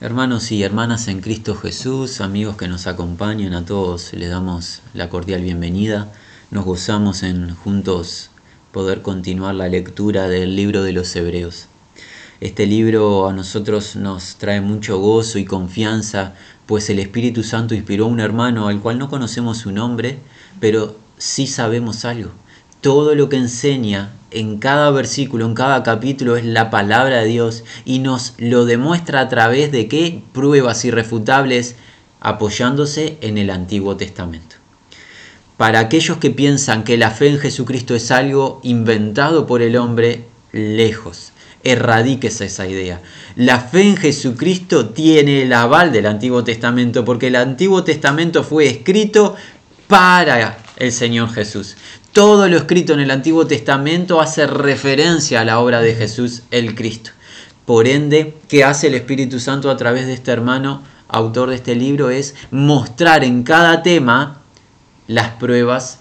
Hermanos y hermanas en Cristo Jesús, amigos que nos acompañan, a todos les damos la cordial bienvenida. Nos gozamos en juntos poder continuar la lectura del libro de los Hebreos. Este libro a nosotros nos trae mucho gozo y confianza, pues el Espíritu Santo inspiró a un hermano al cual no conocemos su nombre, pero sí sabemos algo. Todo lo que enseña en cada versículo, en cada capítulo, es la palabra de Dios y nos lo demuestra a través de qué pruebas irrefutables apoyándose en el Antiguo Testamento. Para aquellos que piensan que la fe en Jesucristo es algo inventado por el hombre, lejos. Erradiques esa idea. La fe en Jesucristo tiene el aval del Antiguo Testamento porque el Antiguo Testamento fue escrito para el Señor Jesús. Todo lo escrito en el Antiguo Testamento hace referencia a la obra de Jesús el Cristo. Por ende, ¿qué hace el Espíritu Santo a través de este hermano, autor de este libro? Es mostrar en cada tema las pruebas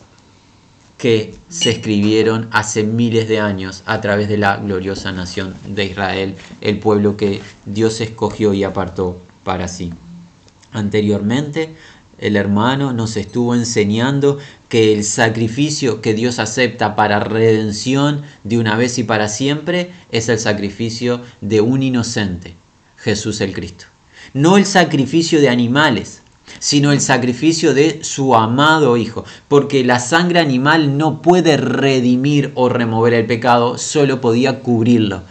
que se escribieron hace miles de años a través de la gloriosa nación de Israel, el pueblo que Dios escogió y apartó para sí. Anteriormente el hermano nos estuvo enseñando que el sacrificio que Dios acepta para redención de una vez y para siempre es el sacrificio de un inocente, Jesús el Cristo. No el sacrificio de animales, sino el sacrificio de su amado Hijo, porque la sangre animal no puede redimir o remover el pecado, solo podía cubrirlo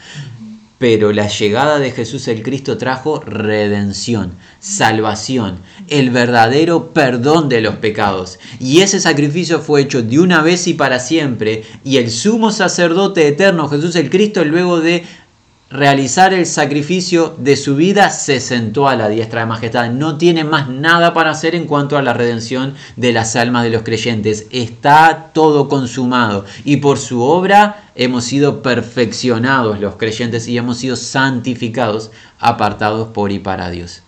pero la llegada de Jesús el Cristo trajo redención, salvación, el verdadero perdón de los pecados. Y ese sacrificio fue hecho de una vez y para siempre. Y el sumo sacerdote eterno, Jesús el Cristo, luego de realizar el sacrificio de su vida, se sentó a la diestra de majestad. No tiene más nada para hacer en cuanto a la redención de las almas de los creyentes. Está todo consumado y por su obra hemos sido perfeccionados los creyentes y hemos sido santificados, apartados por y para Dios.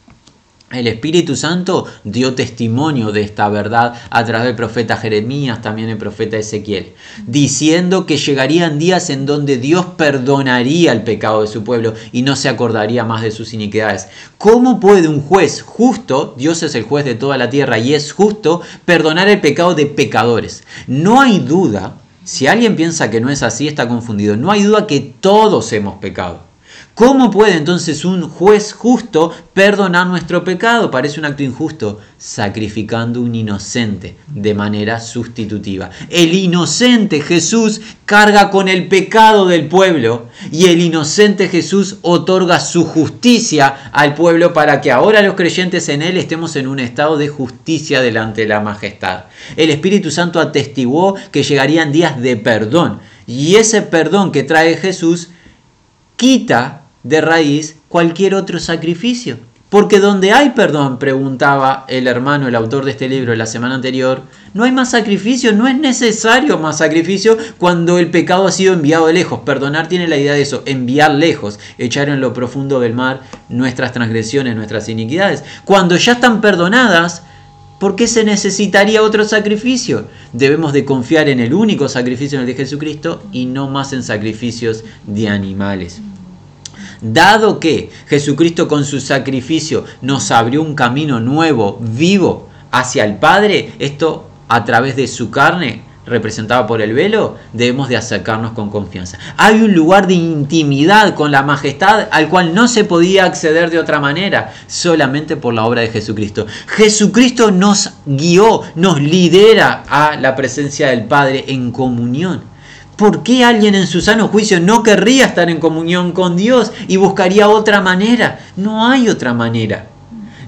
El Espíritu Santo dio testimonio de esta verdad a través del profeta Jeremías, también el profeta Ezequiel, diciendo que llegarían días en donde Dios perdonaría el pecado de su pueblo y no se acordaría más de sus iniquidades. ¿Cómo puede un juez justo, Dios es el juez de toda la tierra y es justo, perdonar el pecado de pecadores? No hay duda, si alguien piensa que no es así, está confundido, no hay duda que todos hemos pecado. ¿Cómo puede entonces un juez justo perdonar nuestro pecado? Parece un acto injusto, sacrificando un inocente de manera sustitutiva. El inocente Jesús carga con el pecado del pueblo y el inocente Jesús otorga su justicia al pueblo para que ahora los creyentes en Él estemos en un estado de justicia delante de la majestad. El Espíritu Santo atestiguó que llegarían días de perdón y ese perdón que trae Jesús quita de raíz cualquier otro sacrificio. Porque donde hay perdón, preguntaba el hermano, el autor de este libro la semana anterior, no hay más sacrificio, no es necesario más sacrificio cuando el pecado ha sido enviado de lejos. Perdonar tiene la idea de eso, enviar lejos, echar en lo profundo del mar nuestras transgresiones, nuestras iniquidades. Cuando ya están perdonadas, ¿por qué se necesitaría otro sacrificio? Debemos de confiar en el único sacrificio en el de Jesucristo y no más en sacrificios de animales. Dado que Jesucristo con su sacrificio nos abrió un camino nuevo, vivo, hacia el Padre, esto a través de su carne, representada por el velo, debemos de acercarnos con confianza. Hay un lugar de intimidad con la majestad al cual no se podía acceder de otra manera, solamente por la obra de Jesucristo. Jesucristo nos guió, nos lidera a la presencia del Padre en comunión. ¿Por qué alguien en su sano juicio no querría estar en comunión con Dios y buscaría otra manera? No hay otra manera.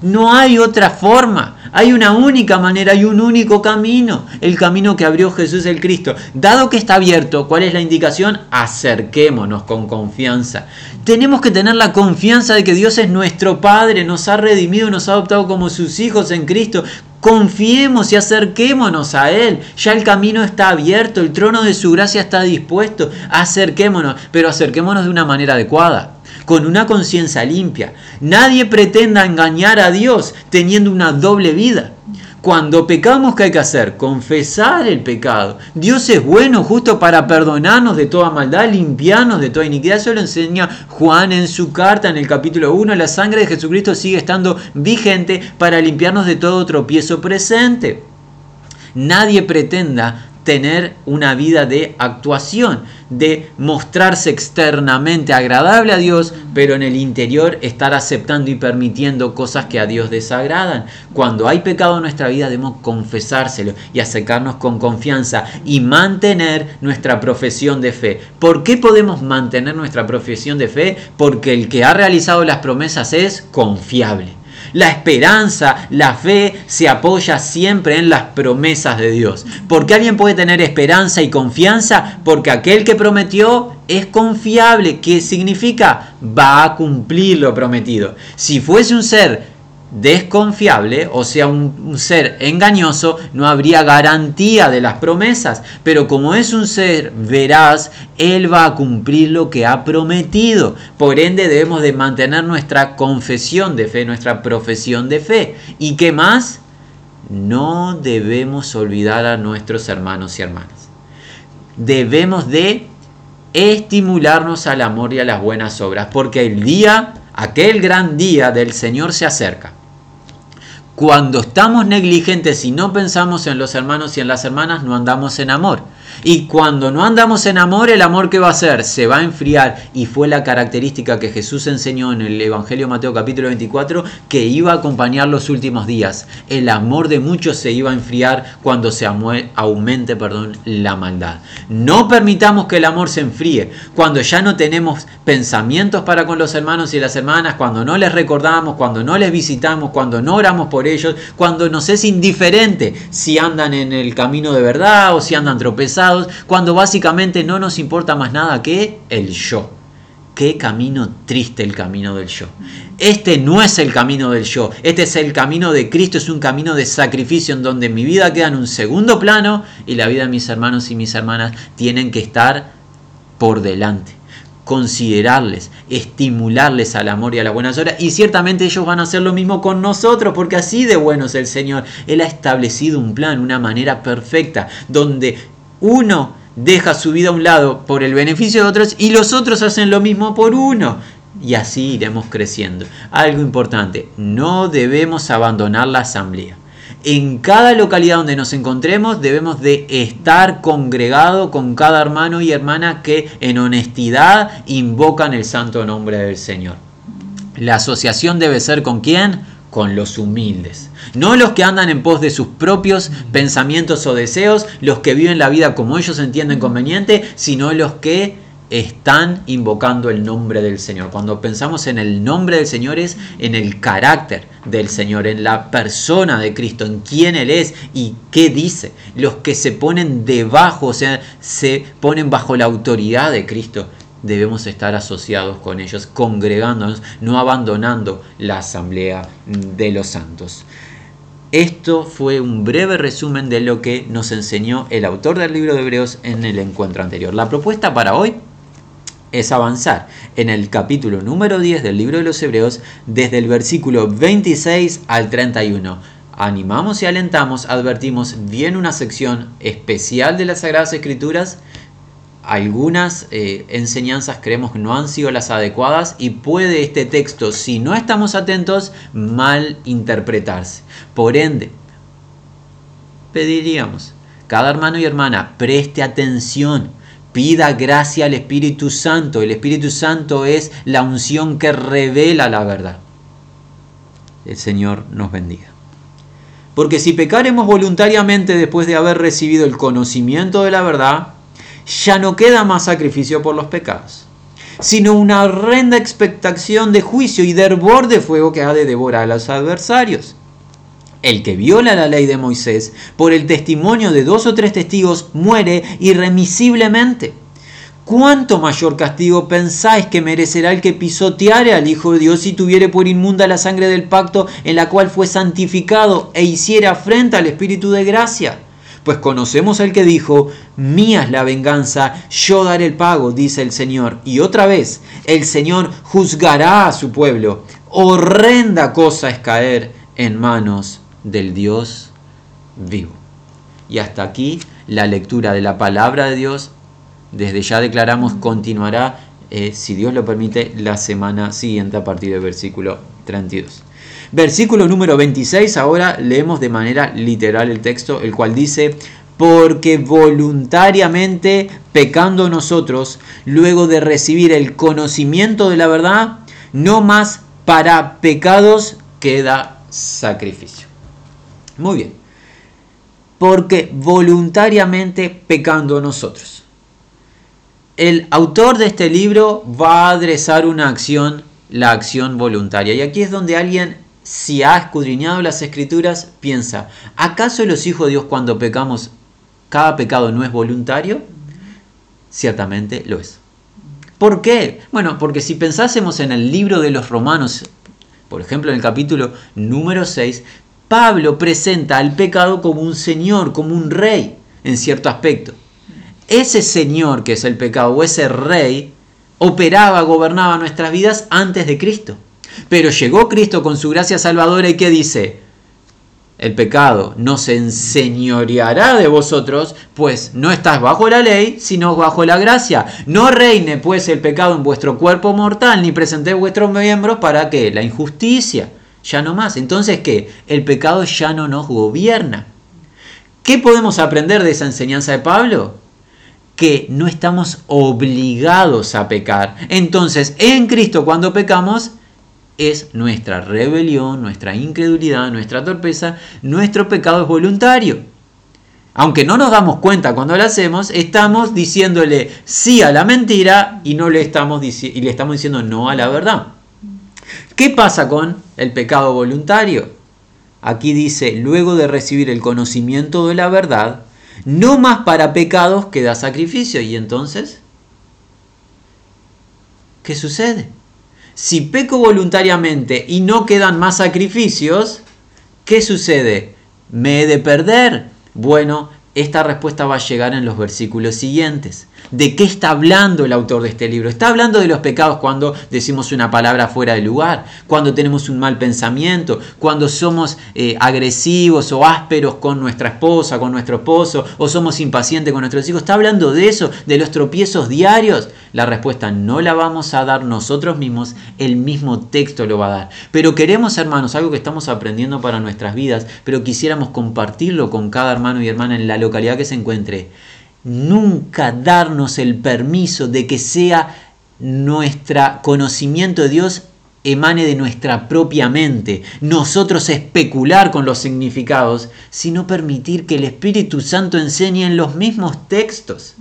No hay otra forma. Hay una única manera, hay un único camino. El camino que abrió Jesús el Cristo. Dado que está abierto, ¿cuál es la indicación? Acerquémonos con confianza. Tenemos que tener la confianza de que Dios es nuestro Padre, nos ha redimido, nos ha adoptado como sus hijos en Cristo. Confiemos y acerquémonos a Él. Ya el camino está abierto, el trono de su gracia está dispuesto. Acerquémonos, pero acerquémonos de una manera adecuada, con una conciencia limpia. Nadie pretenda engañar a Dios teniendo una doble vida. Cuando pecamos, ¿qué hay que hacer? Confesar el pecado. Dios es bueno justo para perdonarnos de toda maldad, limpiarnos de toda iniquidad. Eso lo enseña Juan en su carta en el capítulo 1. La sangre de Jesucristo sigue estando vigente para limpiarnos de todo tropiezo presente. Nadie pretenda tener una vida de actuación, de mostrarse externamente agradable a Dios, pero en el interior estar aceptando y permitiendo cosas que a Dios desagradan. Cuando hay pecado en nuestra vida debemos confesárselo y acercarnos con confianza y mantener nuestra profesión de fe. ¿Por qué podemos mantener nuestra profesión de fe? Porque el que ha realizado las promesas es confiable. La esperanza, la fe se apoya siempre en las promesas de Dios. ¿Por qué alguien puede tener esperanza y confianza? Porque aquel que prometió es confiable. ¿Qué significa? Va a cumplir lo prometido. Si fuese un ser desconfiable, o sea, un, ser engañoso, no habría garantía de las promesas. Pero como es un ser veraz, Él va a cumplir lo que ha prometido. Por ende, debemos de mantener nuestra confesión de fe, nuestra profesión de fe. ¿Y qué más? No debemos olvidar a nuestros hermanos y hermanas. Debemos de estimularnos al amor y a las buenas obras, porque el día, aquel gran día del Señor se acerca. Cuando estamos negligentes y no pensamos en los hermanos y en las hermanas, no andamos en amor. Y cuando no andamos en amor, el amor que va a hacer se va a enfriar. Y fue la característica que Jesús enseñó en el Evangelio Mateo capítulo 24 que iba a acompañar los últimos días. El amor de muchos se iba a enfriar cuando se aumente perdón, la maldad. No permitamos que el amor se enfríe. Cuando ya no tenemos pensamientos para con los hermanos y las hermanas, cuando no les recordamos, cuando no les visitamos, cuando no oramos por ellos, cuando nos es indiferente si andan en el camino de verdad o si andan tropezados cuando básicamente no nos importa más nada que el yo. Qué camino triste el camino del yo. Este no es el camino del yo, este es el camino de Cristo, es un camino de sacrificio en donde mi vida queda en un segundo plano y la vida de mis hermanos y mis hermanas tienen que estar por delante considerarles, estimularles al amor y a las buenas obras. Y ciertamente ellos van a hacer lo mismo con nosotros, porque así de bueno es el Señor. Él ha establecido un plan, una manera perfecta, donde uno deja su vida a un lado por el beneficio de otros y los otros hacen lo mismo por uno. Y así iremos creciendo. Algo importante, no debemos abandonar la asamblea. En cada localidad donde nos encontremos debemos de estar congregado con cada hermano y hermana que en honestidad invocan el santo nombre del Señor. La asociación debe ser con quién? Con los humildes. No los que andan en pos de sus propios pensamientos o deseos, los que viven la vida como ellos entienden conveniente, sino los que están invocando el nombre del Señor. Cuando pensamos en el nombre del Señor es en el carácter del Señor, en la persona de Cristo, en quién Él es y qué dice. Los que se ponen debajo, o sea, se ponen bajo la autoridad de Cristo debemos estar asociados con ellos, congregándonos, no abandonando la asamblea de los santos. Esto fue un breve resumen de lo que nos enseñó el autor del libro de Hebreos en el encuentro anterior. La propuesta para hoy es avanzar en el capítulo número 10 del libro de los Hebreos desde el versículo 26 al 31. Animamos y alentamos, advertimos bien una sección especial de las Sagradas Escrituras algunas eh, enseñanzas creemos que no han sido las adecuadas y puede este texto, si no estamos atentos, mal interpretarse. Por ende, pediríamos, cada hermano y hermana preste atención, pida gracia al Espíritu Santo. El Espíritu Santo es la unción que revela la verdad. El Señor nos bendiga. Porque si pecaremos voluntariamente después de haber recibido el conocimiento de la verdad, ya no queda más sacrificio por los pecados, sino una horrenda expectación de juicio y de hervor de fuego que ha de devorar a los adversarios. El que viola la ley de Moisés por el testimonio de dos o tres testigos muere irremisiblemente. ¿Cuánto mayor castigo pensáis que merecerá el que pisoteare al Hijo de Dios y tuviere por inmunda la sangre del pacto en la cual fue santificado e hiciera afrenta al Espíritu de gracia? Pues conocemos al que dijo, mía es la venganza, yo daré el pago, dice el Señor. Y otra vez, el Señor juzgará a su pueblo. Horrenda cosa es caer en manos del Dios vivo. Y hasta aquí la lectura de la palabra de Dios. Desde ya declaramos continuará, eh, si Dios lo permite, la semana siguiente a partir del versículo 32. Versículo número 26, ahora leemos de manera literal el texto, el cual dice, porque voluntariamente pecando nosotros, luego de recibir el conocimiento de la verdad, no más para pecados queda sacrificio. Muy bien, porque voluntariamente pecando nosotros. El autor de este libro va a adresar una acción, la acción voluntaria. Y aquí es donde alguien, si ha escudriñado las escrituras, piensa, ¿acaso los hijos de Dios cuando pecamos cada pecado no es voluntario? Ciertamente lo es. ¿Por qué? Bueno, porque si pensásemos en el libro de los romanos, por ejemplo en el capítulo número 6, Pablo presenta al pecado como un señor, como un rey, en cierto aspecto. Ese señor que es el pecado, o ese rey, operaba, gobernaba nuestras vidas antes de Cristo. Pero llegó Cristo con su gracia salvadora y ¿qué dice? el pecado no se enseñoreará de vosotros, pues no estás bajo la ley, sino bajo la gracia. No reine pues el pecado en vuestro cuerpo mortal, ni presentéis vuestros miembros para que la injusticia, ya no más. Entonces, ¿qué? El pecado ya no nos gobierna. ¿Qué podemos aprender de esa enseñanza de Pablo? Que no estamos obligados a pecar. Entonces, en Cristo cuando pecamos, es nuestra rebelión, nuestra incredulidad, nuestra torpeza, nuestro pecado es voluntario. Aunque no nos damos cuenta cuando lo hacemos, estamos diciéndole sí a la mentira y, no le estamos, y le estamos diciendo no a la verdad. ¿Qué pasa con el pecado voluntario? Aquí dice, luego de recibir el conocimiento de la verdad, no más para pecados que da sacrificio. ¿Y entonces? ¿Qué sucede? Si peco voluntariamente y no quedan más sacrificios, ¿qué sucede? ¿Me he de perder? Bueno, esta respuesta va a llegar en los versículos siguientes. ¿De qué está hablando el autor de este libro? Está hablando de los pecados cuando decimos una palabra fuera de lugar, cuando tenemos un mal pensamiento, cuando somos eh, agresivos o ásperos con nuestra esposa, con nuestro esposo, o somos impacientes con nuestros hijos. Está hablando de eso, de los tropiezos diarios. La respuesta no la vamos a dar nosotros mismos, el mismo texto lo va a dar. Pero queremos, hermanos, algo que estamos aprendiendo para nuestras vidas, pero quisiéramos compartirlo con cada hermano y hermana en la localidad que se encuentre nunca darnos el permiso de que sea nuestro conocimiento de Dios emane de nuestra propia mente, nosotros especular con los significados, sino permitir que el Espíritu Santo enseñe en los mismos textos.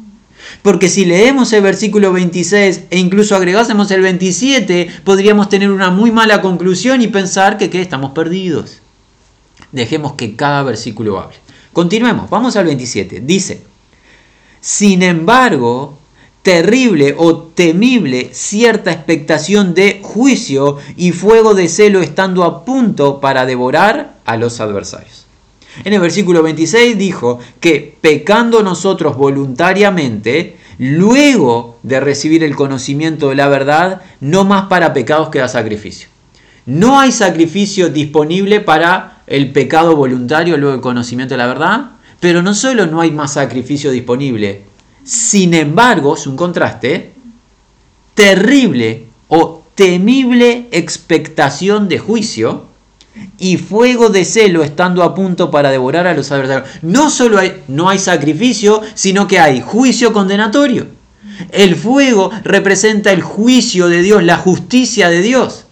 Porque si leemos el versículo 26 e incluso agregásemos el 27, podríamos tener una muy mala conclusión y pensar que, que estamos perdidos. Dejemos que cada versículo hable. Continuemos, vamos al 27. Dice, sin embargo, terrible o temible cierta expectación de juicio y fuego de celo estando a punto para devorar a los adversarios. En el versículo 26 dijo que pecando nosotros voluntariamente, luego de recibir el conocimiento de la verdad, no más para pecados queda sacrificio. No hay sacrificio disponible para el pecado voluntario luego del conocimiento de la verdad, pero no solo no hay más sacrificio disponible, sin embargo, es un contraste, terrible o temible expectación de juicio y fuego de celo estando a punto para devorar a los adversarios. No solo hay, no hay sacrificio, sino que hay juicio condenatorio. El fuego representa el juicio de Dios, la justicia de Dios.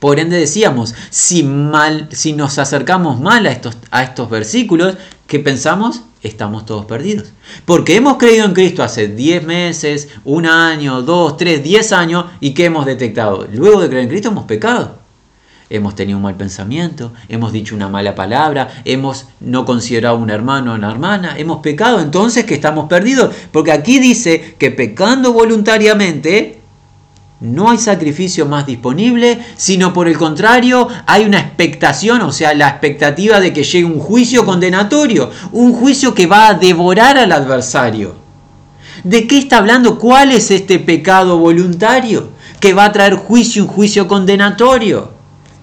Por ende decíamos, si, mal, si nos acercamos mal a estos, a estos versículos, ¿qué pensamos? Estamos todos perdidos. Porque hemos creído en Cristo hace 10 meses, un año, 2, 3, 10 años y ¿qué hemos detectado? Luego de creer en Cristo hemos pecado. Hemos tenido un mal pensamiento, hemos dicho una mala palabra, hemos no considerado un hermano o una hermana, hemos pecado, entonces que estamos perdidos. Porque aquí dice que pecando voluntariamente no hay sacrificio más disponible, sino por el contrario hay una expectación, o sea, la expectativa de que llegue un juicio condenatorio, un juicio que va a devorar al adversario. ¿De qué está hablando? ¿Cuál es este pecado voluntario que va a traer juicio, un juicio condenatorio?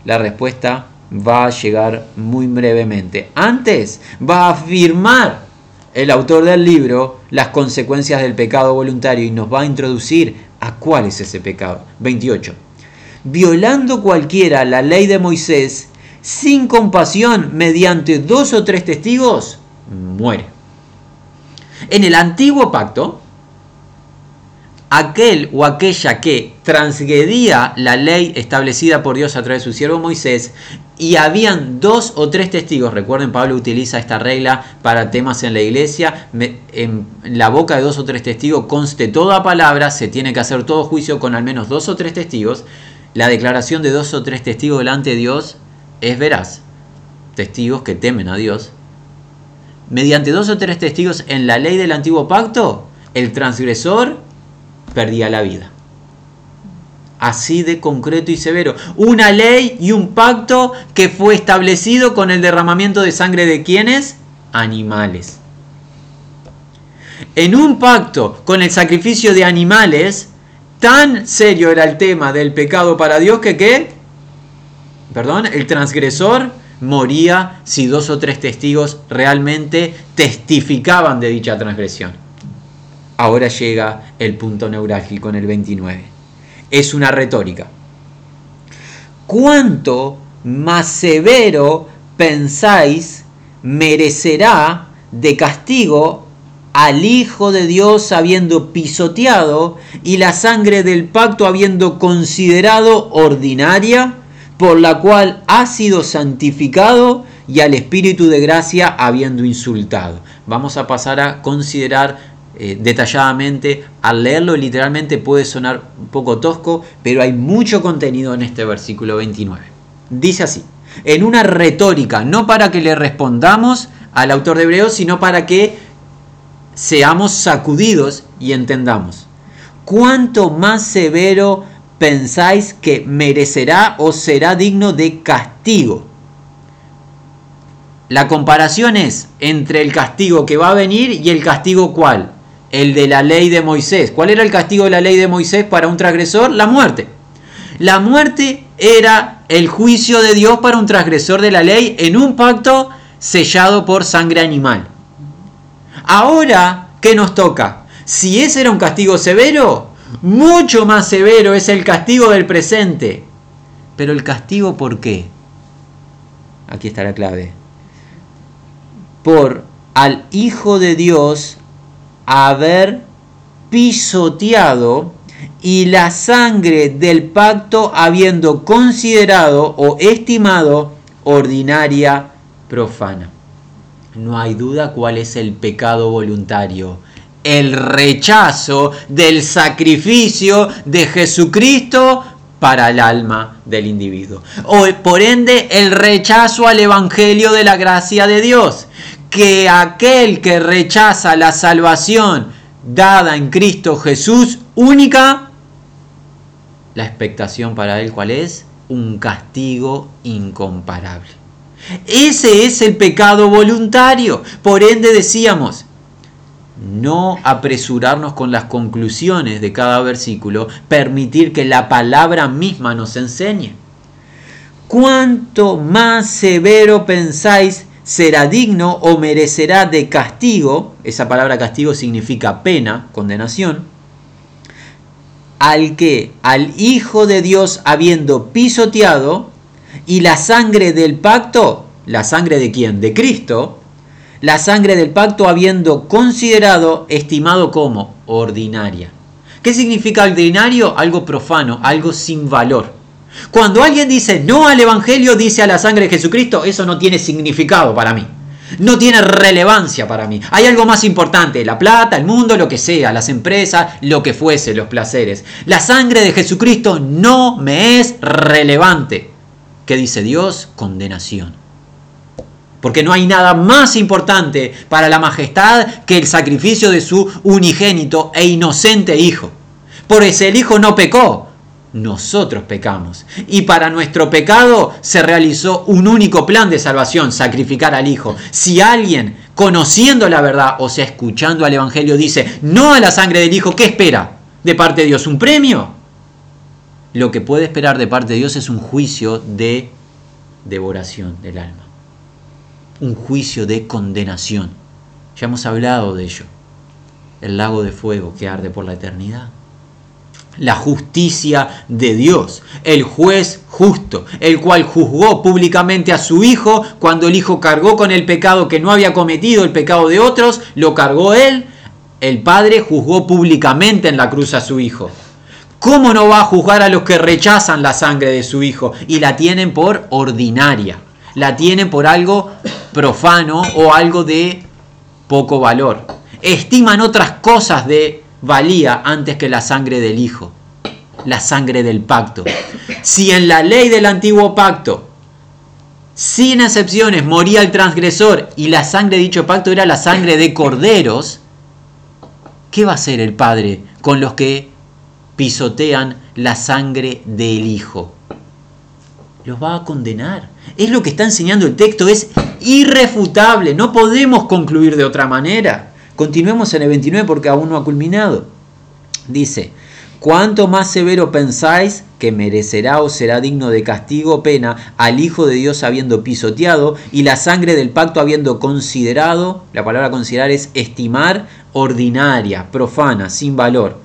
La respuesta va a llegar muy brevemente. Antes va a afirmar el autor del libro las consecuencias del pecado voluntario y nos va a introducir a cuál es ese pecado. 28. Violando cualquiera la ley de Moisés, sin compasión, mediante dos o tres testigos, muere. En el antiguo pacto, aquel o aquella que transgredía la ley establecida por Dios a través de su siervo Moisés y habían dos o tres testigos, recuerden Pablo utiliza esta regla para temas en la iglesia, en la boca de dos o tres testigos conste toda palabra, se tiene que hacer todo juicio con al menos dos o tres testigos, la declaración de dos o tres testigos delante de Dios es veraz, testigos que temen a Dios. Mediante dos o tres testigos en la ley del antiguo pacto, el transgresor perdía la vida. Así de concreto y severo. Una ley y un pacto que fue establecido con el derramamiento de sangre de quienes? Animales. En un pacto con el sacrificio de animales, tan serio era el tema del pecado para Dios que ¿qué? Perdón, el transgresor moría si dos o tres testigos realmente testificaban de dicha transgresión. Ahora llega el punto neurálgico en el 29. Es una retórica. ¿Cuánto más severo pensáis merecerá de castigo al Hijo de Dios habiendo pisoteado y la sangre del pacto habiendo considerado ordinaria, por la cual ha sido santificado y al Espíritu de gracia habiendo insultado? Vamos a pasar a considerar eh, detalladamente. Al leerlo literalmente puede sonar un poco tosco, pero hay mucho contenido en este versículo 29. Dice así, en una retórica, no para que le respondamos al autor de Hebreos, sino para que seamos sacudidos y entendamos. ¿Cuánto más severo pensáis que merecerá o será digno de castigo? La comparación es entre el castigo que va a venir y el castigo cuál? El de la ley de Moisés. ¿Cuál era el castigo de la ley de Moisés para un transgresor? La muerte. La muerte era el juicio de Dios para un transgresor de la ley en un pacto sellado por sangre animal. Ahora, ¿qué nos toca? Si ese era un castigo severo, mucho más severo es el castigo del presente. Pero el castigo por qué? Aquí está la clave. Por al Hijo de Dios haber pisoteado y la sangre del pacto habiendo considerado o estimado ordinaria profana. No hay duda cuál es el pecado voluntario. El rechazo del sacrificio de Jesucristo para el alma del individuo. O por ende el rechazo al Evangelio de la gracia de Dios que aquel que rechaza la salvación dada en Cristo Jesús única, la expectación para él cuál es? Un castigo incomparable. Ese es el pecado voluntario. Por ende decíamos, no apresurarnos con las conclusiones de cada versículo, permitir que la palabra misma nos enseñe. Cuanto más severo pensáis será digno o merecerá de castigo, esa palabra castigo significa pena, condenación, al que, al Hijo de Dios habiendo pisoteado, y la sangre del pacto, la sangre de quién? De Cristo, la sangre del pacto habiendo considerado, estimado como ordinaria. ¿Qué significa ordinario? Algo profano, algo sin valor. Cuando alguien dice no al Evangelio, dice a la sangre de Jesucristo, eso no tiene significado para mí. No tiene relevancia para mí. Hay algo más importante, la plata, el mundo, lo que sea, las empresas, lo que fuese, los placeres. La sangre de Jesucristo no me es relevante. ¿Qué dice Dios? Condenación. Porque no hay nada más importante para la majestad que el sacrificio de su unigénito e inocente Hijo. Por ese el Hijo no pecó, nosotros pecamos. Y para nuestro pecado se realizó un único plan de salvación, sacrificar al Hijo. Si alguien, conociendo la verdad, o sea, escuchando al Evangelio, dice, no a la sangre del Hijo, ¿qué espera? De parte de Dios, un premio. Lo que puede esperar de parte de Dios es un juicio de devoración del alma, un juicio de condenación. Ya hemos hablado de ello, el lago de fuego que arde por la eternidad la justicia de Dios, el juez justo, el cual juzgó públicamente a su hijo cuando el hijo cargó con el pecado que no había cometido, el pecado de otros, lo cargó él, el padre juzgó públicamente en la cruz a su hijo. ¿Cómo no va a juzgar a los que rechazan la sangre de su hijo y la tienen por ordinaria? La tienen por algo profano o algo de poco valor. Estiman otras cosas de valía antes que la sangre del Hijo, la sangre del pacto. Si en la ley del antiguo pacto, sin excepciones, moría el transgresor y la sangre de dicho pacto era la sangre de corderos, ¿qué va a hacer el Padre con los que pisotean la sangre del Hijo? Los va a condenar. Es lo que está enseñando el texto, es irrefutable, no podemos concluir de otra manera. Continuemos en el 29 porque aún no ha culminado. Dice, ¿cuánto más severo pensáis que merecerá o será digno de castigo o pena al Hijo de Dios habiendo pisoteado y la sangre del pacto habiendo considerado, la palabra considerar es estimar, ordinaria, profana, sin valor?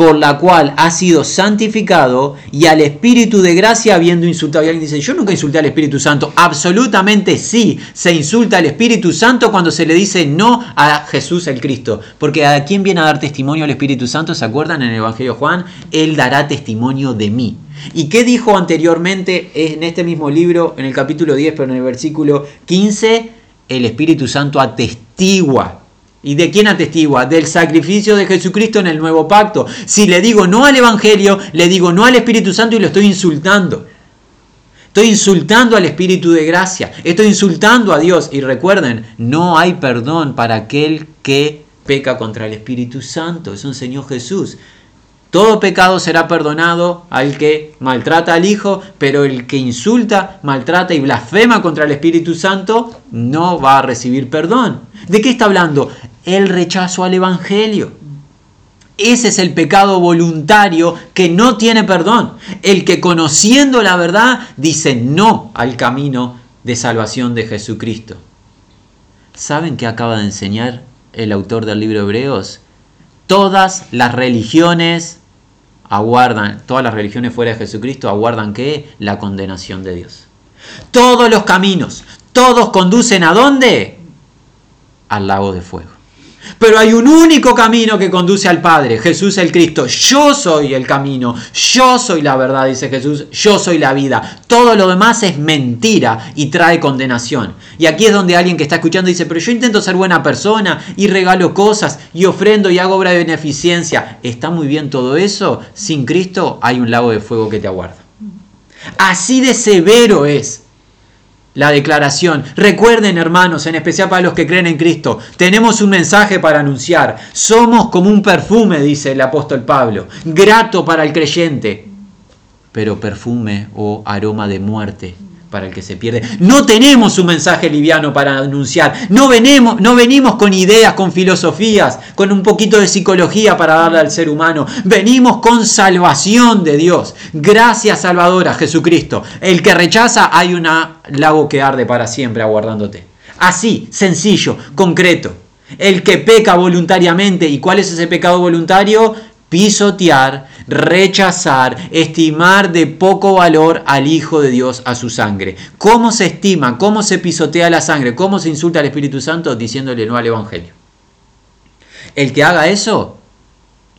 Por la cual ha sido santificado y al Espíritu de gracia habiendo insultado. Y alguien dice, yo nunca insulté al Espíritu Santo. Absolutamente sí, se insulta al Espíritu Santo cuando se le dice no a Jesús el Cristo. Porque a quién viene a dar testimonio el Espíritu Santo, ¿se acuerdan en el Evangelio de Juan? Él dará testimonio de mí. ¿Y qué dijo anteriormente en este mismo libro, en el capítulo 10, pero en el versículo 15? El Espíritu Santo atestigua ¿Y de quién atestigua? Del sacrificio de Jesucristo en el nuevo pacto. Si le digo no al Evangelio, le digo no al Espíritu Santo y lo estoy insultando. Estoy insultando al Espíritu de gracia. Estoy insultando a Dios. Y recuerden, no hay perdón para aquel que peca contra el Espíritu Santo. Eso enseñó Jesús. Todo pecado será perdonado al que maltrata al Hijo, pero el que insulta, maltrata y blasfema contra el Espíritu Santo no va a recibir perdón. ¿De qué está hablando? El rechazo al Evangelio. Ese es el pecado voluntario que no tiene perdón. El que conociendo la verdad dice no al camino de salvación de Jesucristo. ¿Saben qué acaba de enseñar el autor del libro de Hebreos? Todas las religiones aguardan, todas las religiones fuera de Jesucristo aguardan que la condenación de Dios. Todos los caminos, todos conducen a dónde? Al lago de fuego. Pero hay un único camino que conduce al Padre, Jesús el Cristo. Yo soy el camino, yo soy la verdad, dice Jesús, yo soy la vida. Todo lo demás es mentira y trae condenación. Y aquí es donde alguien que está escuchando dice, pero yo intento ser buena persona y regalo cosas y ofrendo y hago obra de beneficencia. ¿Está muy bien todo eso? Sin Cristo hay un lago de fuego que te aguarda. Así de severo es la declaración. Recuerden, hermanos, en especial para los que creen en Cristo, tenemos un mensaje para anunciar. Somos como un perfume, dice el apóstol Pablo, grato para el creyente, pero perfume o aroma de muerte para el que se pierde. No tenemos un mensaje liviano para anunciar. No venimos, no venimos con ideas, con filosofías, con un poquito de psicología para darle al ser humano. Venimos con salvación de Dios. Gracias salvadora Jesucristo. El que rechaza hay un lago que arde para siempre aguardándote. Así, sencillo, concreto. El que peca voluntariamente, ¿y cuál es ese pecado voluntario? Pisotear, rechazar, estimar de poco valor al Hijo de Dios, a su sangre. ¿Cómo se estima? ¿Cómo se pisotea la sangre? ¿Cómo se insulta al Espíritu Santo diciéndole no al Evangelio? El que haga eso,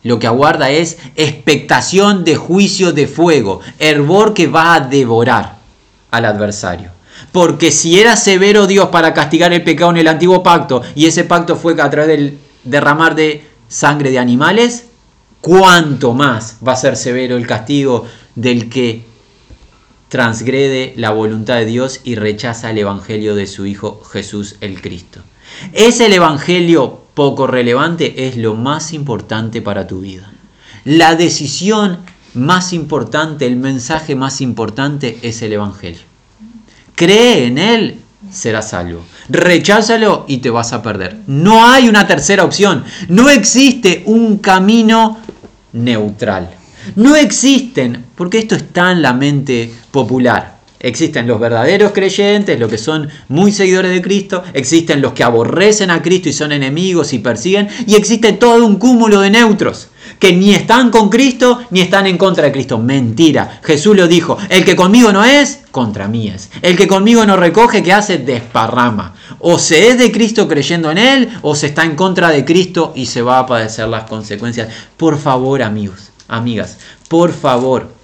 lo que aguarda es expectación de juicio de fuego, hervor que va a devorar al adversario. Porque si era severo Dios para castigar el pecado en el antiguo pacto y ese pacto fue a través del derramar de sangre de animales, cuánto más va a ser severo el castigo del que transgrede la voluntad de Dios y rechaza el Evangelio de su Hijo Jesús el Cristo. ¿Es el Evangelio poco relevante? Es lo más importante para tu vida. La decisión más importante, el mensaje más importante es el Evangelio. Cree en Él, serás salvo. Recházalo y te vas a perder. No hay una tercera opción. No existe un camino neutral. No existen, porque esto está en la mente popular, Existen los verdaderos creyentes, los que son muy seguidores de Cristo, existen los que aborrecen a Cristo y son enemigos y persiguen, y existe todo un cúmulo de neutros que ni están con Cristo ni están en contra de Cristo. Mentira. Jesús lo dijo, el que conmigo no es, contra mí es. El que conmigo no recoge, ¿qué hace? Desparrama. O se es de Cristo creyendo en Él, o se está en contra de Cristo y se va a padecer las consecuencias. Por favor, amigos, amigas, por favor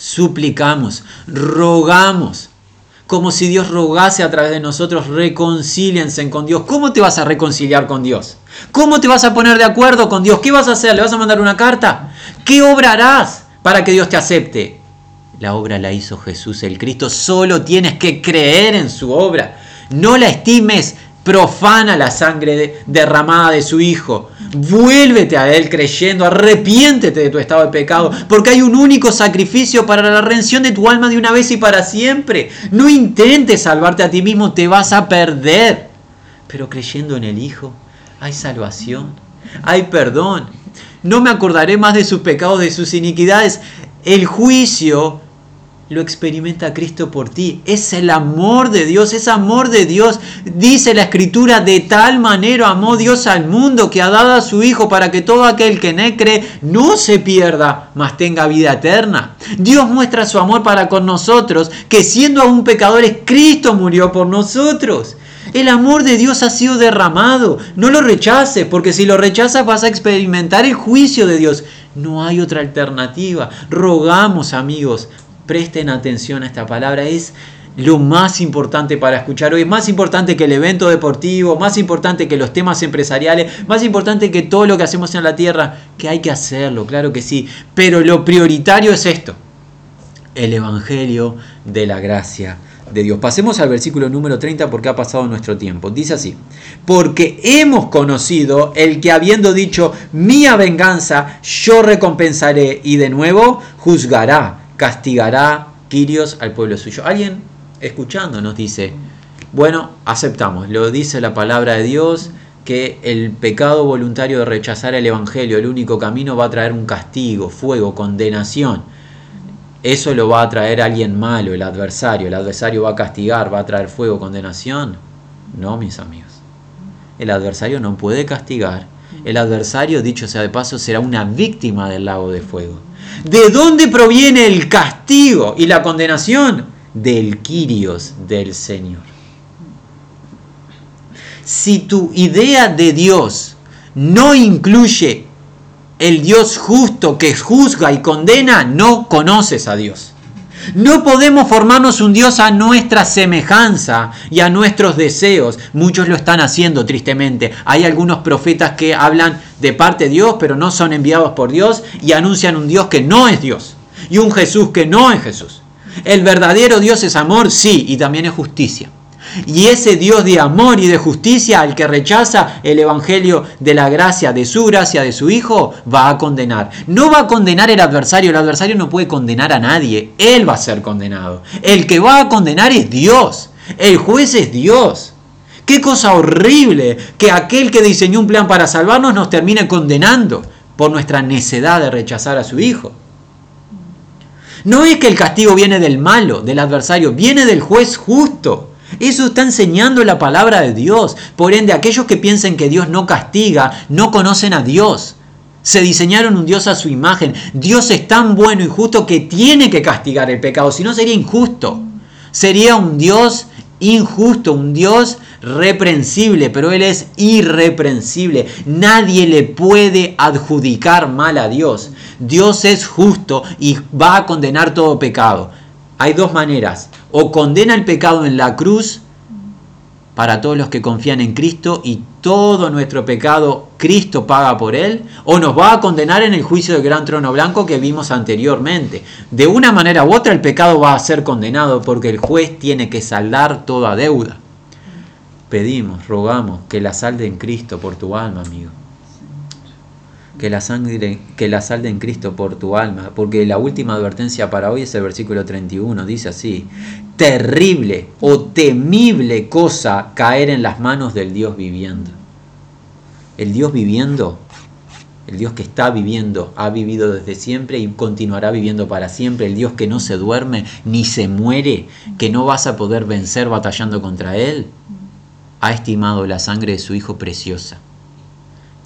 suplicamos, rogamos, como si Dios rogase a través de nosotros, reconcíliense con Dios. ¿Cómo te vas a reconciliar con Dios? ¿Cómo te vas a poner de acuerdo con Dios? ¿Qué vas a hacer? ¿Le vas a mandar una carta? ¿Qué obra harás para que Dios te acepte? La obra la hizo Jesús el Cristo. Solo tienes que creer en su obra. No la estimes profana la sangre derramada de su Hijo. Vuélvete a Él creyendo, arrepiéntete de tu estado de pecado, porque hay un único sacrificio para la redención de tu alma de una vez y para siempre. No intentes salvarte a ti mismo, te vas a perder. Pero creyendo en el Hijo, hay salvación, hay perdón. No me acordaré más de sus pecados, de sus iniquidades. El juicio lo experimenta Cristo por ti. Es el amor de Dios, es amor de Dios. Dice la escritura, de tal manera amó Dios al mundo que ha dado a su Hijo para que todo aquel que en él cree no se pierda, mas tenga vida eterna. Dios muestra su amor para con nosotros, que siendo aún pecadores, Cristo murió por nosotros. El amor de Dios ha sido derramado. No lo rechaces, porque si lo rechazas vas a experimentar el juicio de Dios. No hay otra alternativa. Rogamos, amigos, presten atención a esta palabra, es lo más importante para escuchar hoy, más importante que el evento deportivo, más importante que los temas empresariales, más importante que todo lo que hacemos en la tierra, que hay que hacerlo, claro que sí, pero lo prioritario es esto, el Evangelio de la gracia de Dios. Pasemos al versículo número 30 porque ha pasado nuestro tiempo. Dice así, porque hemos conocido el que habiendo dicho, mía venganza, yo recompensaré y de nuevo juzgará castigará Quirios al pueblo suyo. Alguien escuchando nos dice, bueno, aceptamos, lo dice la palabra de Dios, que el pecado voluntario de rechazar el Evangelio, el único camino, va a traer un castigo, fuego, condenación. Eso lo va a traer alguien malo, el adversario. El adversario va a castigar, va a traer fuego, condenación. No, mis amigos. El adversario no puede castigar. El adversario, dicho sea de paso, será una víctima del lago de fuego. ¿De dónde proviene el castigo y la condenación? Del Quirios del Señor. Si tu idea de Dios no incluye el Dios justo que juzga y condena, no conoces a Dios. No podemos formarnos un Dios a nuestra semejanza y a nuestros deseos. Muchos lo están haciendo tristemente. Hay algunos profetas que hablan de parte de Dios, pero no son enviados por Dios y anuncian un Dios que no es Dios y un Jesús que no es Jesús. El verdadero Dios es amor, sí, y también es justicia. Y ese Dios de amor y de justicia al que rechaza el Evangelio de la gracia, de su gracia, de su Hijo, va a condenar. No va a condenar el adversario, el adversario no puede condenar a nadie, él va a ser condenado. El que va a condenar es Dios, el juez es Dios. Qué cosa horrible que aquel que diseñó un plan para salvarnos nos termine condenando por nuestra necedad de rechazar a su Hijo. No es que el castigo viene del malo, del adversario, viene del juez justo. Eso está enseñando la palabra de Dios. Por ende, aquellos que piensen que Dios no castiga, no conocen a Dios. Se diseñaron un Dios a su imagen. Dios es tan bueno y justo que tiene que castigar el pecado, si no sería injusto. Sería un Dios injusto, un Dios reprensible, pero Él es irreprensible. Nadie le puede adjudicar mal a Dios. Dios es justo y va a condenar todo pecado. Hay dos maneras o condena el pecado en la cruz para todos los que confían en Cristo y todo nuestro pecado Cristo paga por él, o nos va a condenar en el juicio del gran trono blanco que vimos anteriormente. De una manera u otra el pecado va a ser condenado porque el juez tiene que saldar toda deuda. Pedimos, rogamos que la salde en Cristo por tu alma, amigo que la sangre, que la salde en Cristo por tu alma, porque la última advertencia para hoy es el versículo 31, dice así, terrible o temible cosa caer en las manos del Dios viviendo. El Dios viviendo el Dios que está viviendo, ha vivido desde siempre y continuará viviendo para siempre, el Dios que no se duerme ni se muere, que no vas a poder vencer batallando contra Él, ha estimado la sangre de su Hijo preciosa,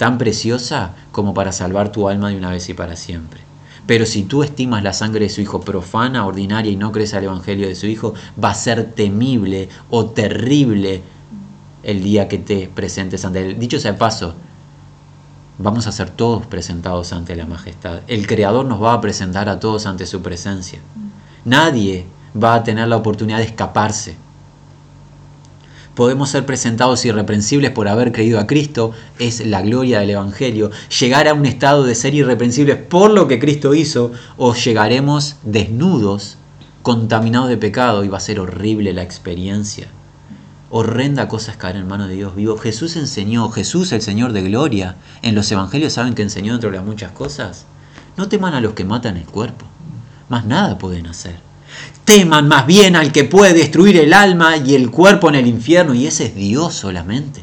tan preciosa como para salvar tu alma de una vez y para siempre. Pero si tú estimas la sangre de su Hijo profana, ordinaria y no crees al Evangelio de su Hijo, va a ser temible o terrible el día que te presentes ante Él. Dicho sea de paso, vamos a ser todos presentados ante la majestad. El Creador nos va a presentar a todos ante su presencia. Nadie va a tener la oportunidad de escaparse. Podemos ser presentados irreprensibles por haber creído a Cristo, es la gloria del Evangelio. Llegar a un estado de ser irreprensibles por lo que Cristo hizo, o llegaremos desnudos, contaminados de pecado, y va a ser horrible la experiencia horrenda cosa es caer en manos de Dios vivo. Jesús enseñó, Jesús el Señor de gloria, en los evangelios saben que enseñó entre las muchas cosas. No teman a los que matan el cuerpo, más nada pueden hacer. Teman más bien al que puede destruir el alma y el cuerpo en el infierno, y ese es Dios solamente.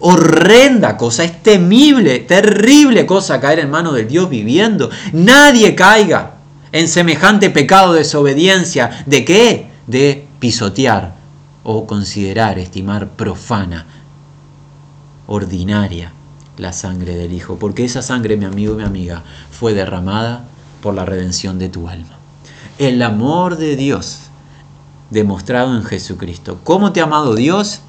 Horrenda cosa, es temible, terrible cosa caer en manos del Dios viviendo. Nadie caiga en semejante pecado de desobediencia. ¿De qué? De pisotear o considerar, estimar profana, ordinaria la sangre del Hijo, porque esa sangre, mi amigo y mi amiga, fue derramada por la redención de tu alma. El amor de Dios demostrado en Jesucristo. ¿Cómo te ha amado Dios?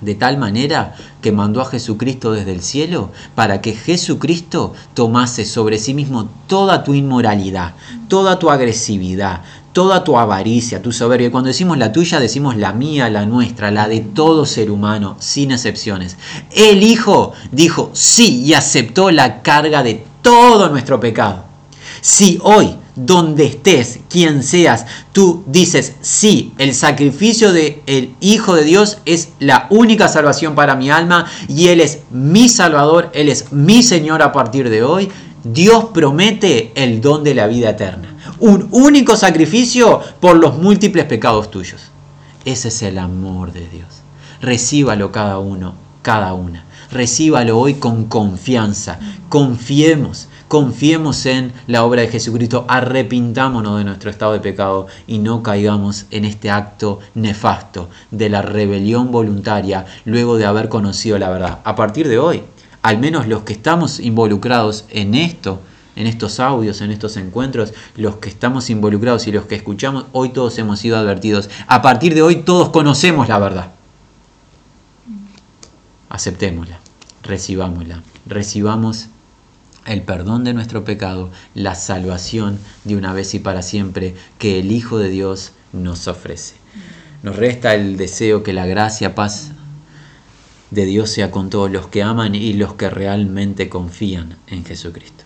de tal manera que mandó a Jesucristo desde el cielo para que Jesucristo tomase sobre sí mismo toda tu inmoralidad, toda tu agresividad, toda tu avaricia, tu soberbia. Cuando decimos la tuya, decimos la mía, la nuestra, la de todo ser humano, sin excepciones. El Hijo dijo sí y aceptó la carga de todo nuestro pecado. Si hoy, donde estés, quien seas, tú dices sí, el sacrificio del el Hijo de Dios es la única salvación para mi alma y Él es mi Salvador, Él es mi Señor a partir de hoy, Dios promete el don de la vida eterna un único sacrificio por los múltiples pecados tuyos. Ese es el amor de Dios. Recíbalo cada uno, cada una. Recíbalo hoy con confianza. Confiemos, confiemos en la obra de Jesucristo. Arrepintámonos de nuestro estado de pecado y no caigamos en este acto nefasto de la rebelión voluntaria luego de haber conocido la verdad. A partir de hoy, al menos los que estamos involucrados en esto, en estos audios, en estos encuentros, los que estamos involucrados y los que escuchamos, hoy todos hemos sido advertidos. A partir de hoy todos conocemos la verdad. Aceptémosla, recibámosla, recibamos el perdón de nuestro pecado, la salvación de una vez y para siempre que el Hijo de Dios nos ofrece. Nos resta el deseo que la gracia, paz de Dios sea con todos los que aman y los que realmente confían en Jesucristo.